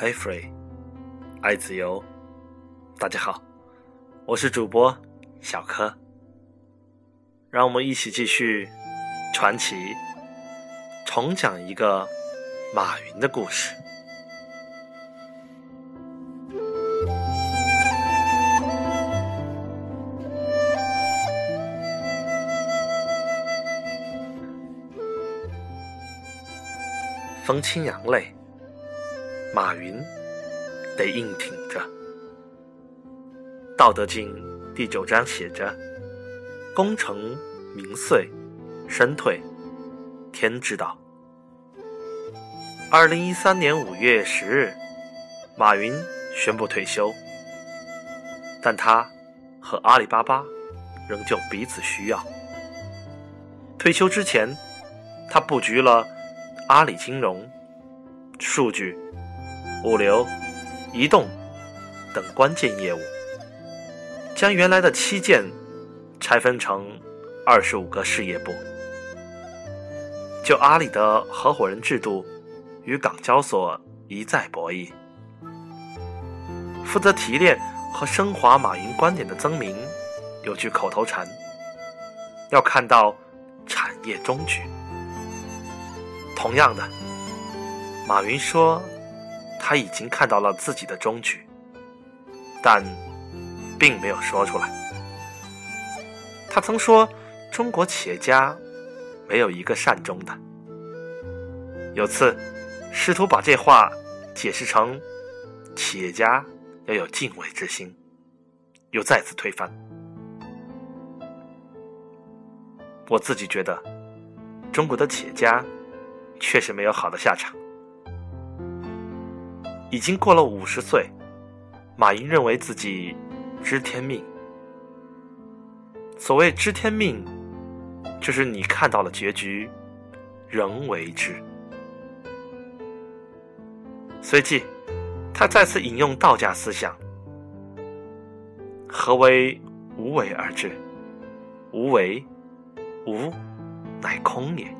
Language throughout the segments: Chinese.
爱 free，爱自由。大家好，我是主播小柯。让我们一起继续传奇，重讲一个马云的故事。风清扬泪。马云得硬挺着，《道德经》第九章写着：“功成名遂，身退，天之道。”二零一三年五月十日，马云宣布退休，但他和阿里巴巴仍旧彼此需要。退休之前，他布局了阿里金融、数据。物流、移动等关键业务，将原来的七件拆分成二十五个事业部。就阿里的合伙人制度与港交所一再博弈。负责提炼和升华马云观点的曾明有句口头禅：要看到产业终局。同样的，马云说。他已经看到了自己的终局，但并没有说出来。他曾说：“中国企业家没有一个善终的。”有次试图把这话解释成企业家要有敬畏之心，又再次推翻。我自己觉得，中国的企业家确实没有好的下场。已经过了五十岁，马云认为自己知天命。所谓知天命，就是你看到了结局，仍为之。随即，他再次引用道家思想：“何为无为而治？无为，无，乃空也，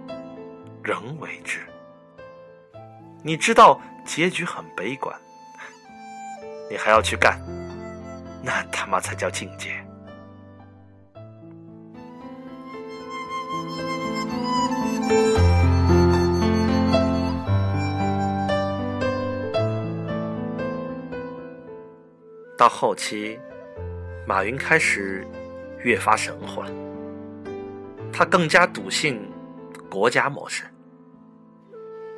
仍为之。”你知道。结局很悲观，你还要去干，那他妈才叫境界。到后期，马云开始越发神乎了，他更加笃信国家模式，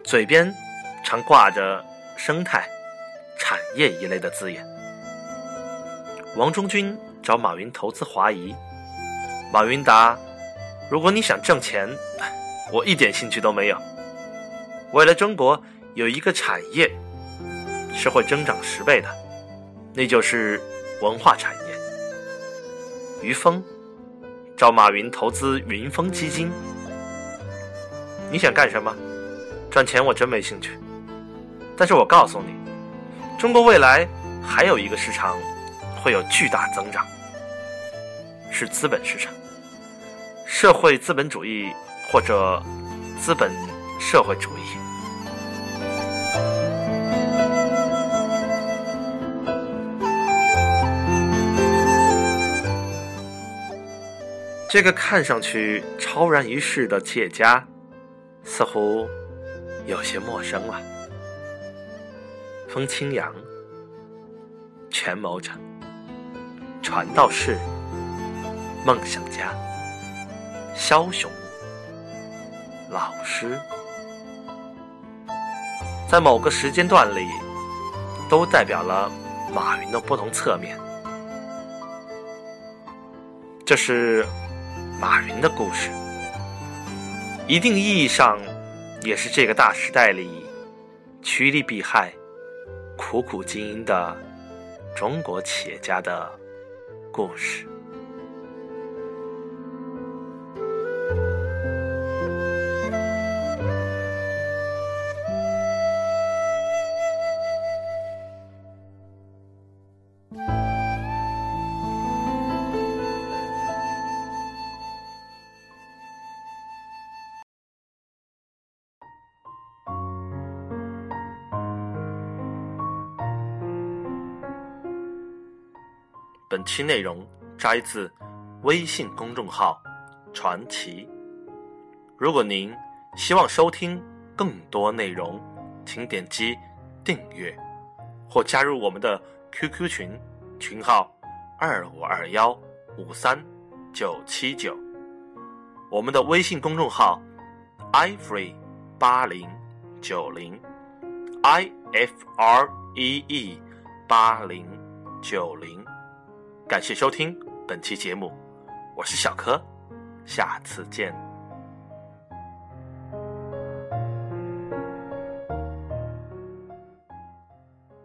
嘴边。常挂着生态、产业一类的字眼。王中军找马云投资华谊，马云答：“如果你想挣钱，我一点兴趣都没有。为了中国有一个产业是会增长十倍的，那就是文化产业。”于峰找马云投资云峰基金，你想干什么？赚钱我真没兴趣。但是我告诉你，中国未来还有一个市场会有巨大增长，是资本市场，社会资本主义或者资本社会主义。这个看上去超然于世的企业家，似乎有些陌生了。风清扬，权谋者，传道士，梦想家，枭雄，老师，在某个时间段里，都代表了马云的不同侧面。这是马云的故事，一定意义上，也是这个大时代里趋利避害。苦苦经营的中国企业家的故事。本期内容摘自微信公众号“传奇”。如果您希望收听更多内容，请点击订阅或加入我们的 QQ 群，群号二五二幺五三九七九。我们的微信公众号 iFree 八零九零 i f r e e 八零九零，感谢收听本期节目，我是小柯，下次见。